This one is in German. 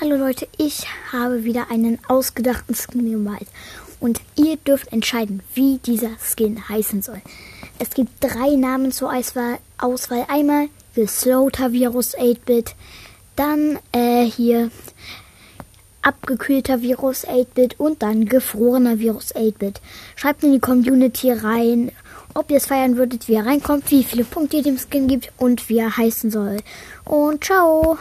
Hallo Leute, ich habe wieder einen ausgedachten Skin gemalt. Und ihr dürft entscheiden, wie dieser Skin heißen soll. Es gibt drei Namen zur Auswahl. Einmal Einmal Slaughter Virus 8-Bit, dann äh, hier abgekühlter Virus 8-Bit und dann gefrorener Virus 8-Bit. Schreibt in die Community rein, ob ihr es feiern würdet, wie er reinkommt, wie viele Punkte ihr dem Skin gibt und wie er heißen soll. Und ciao!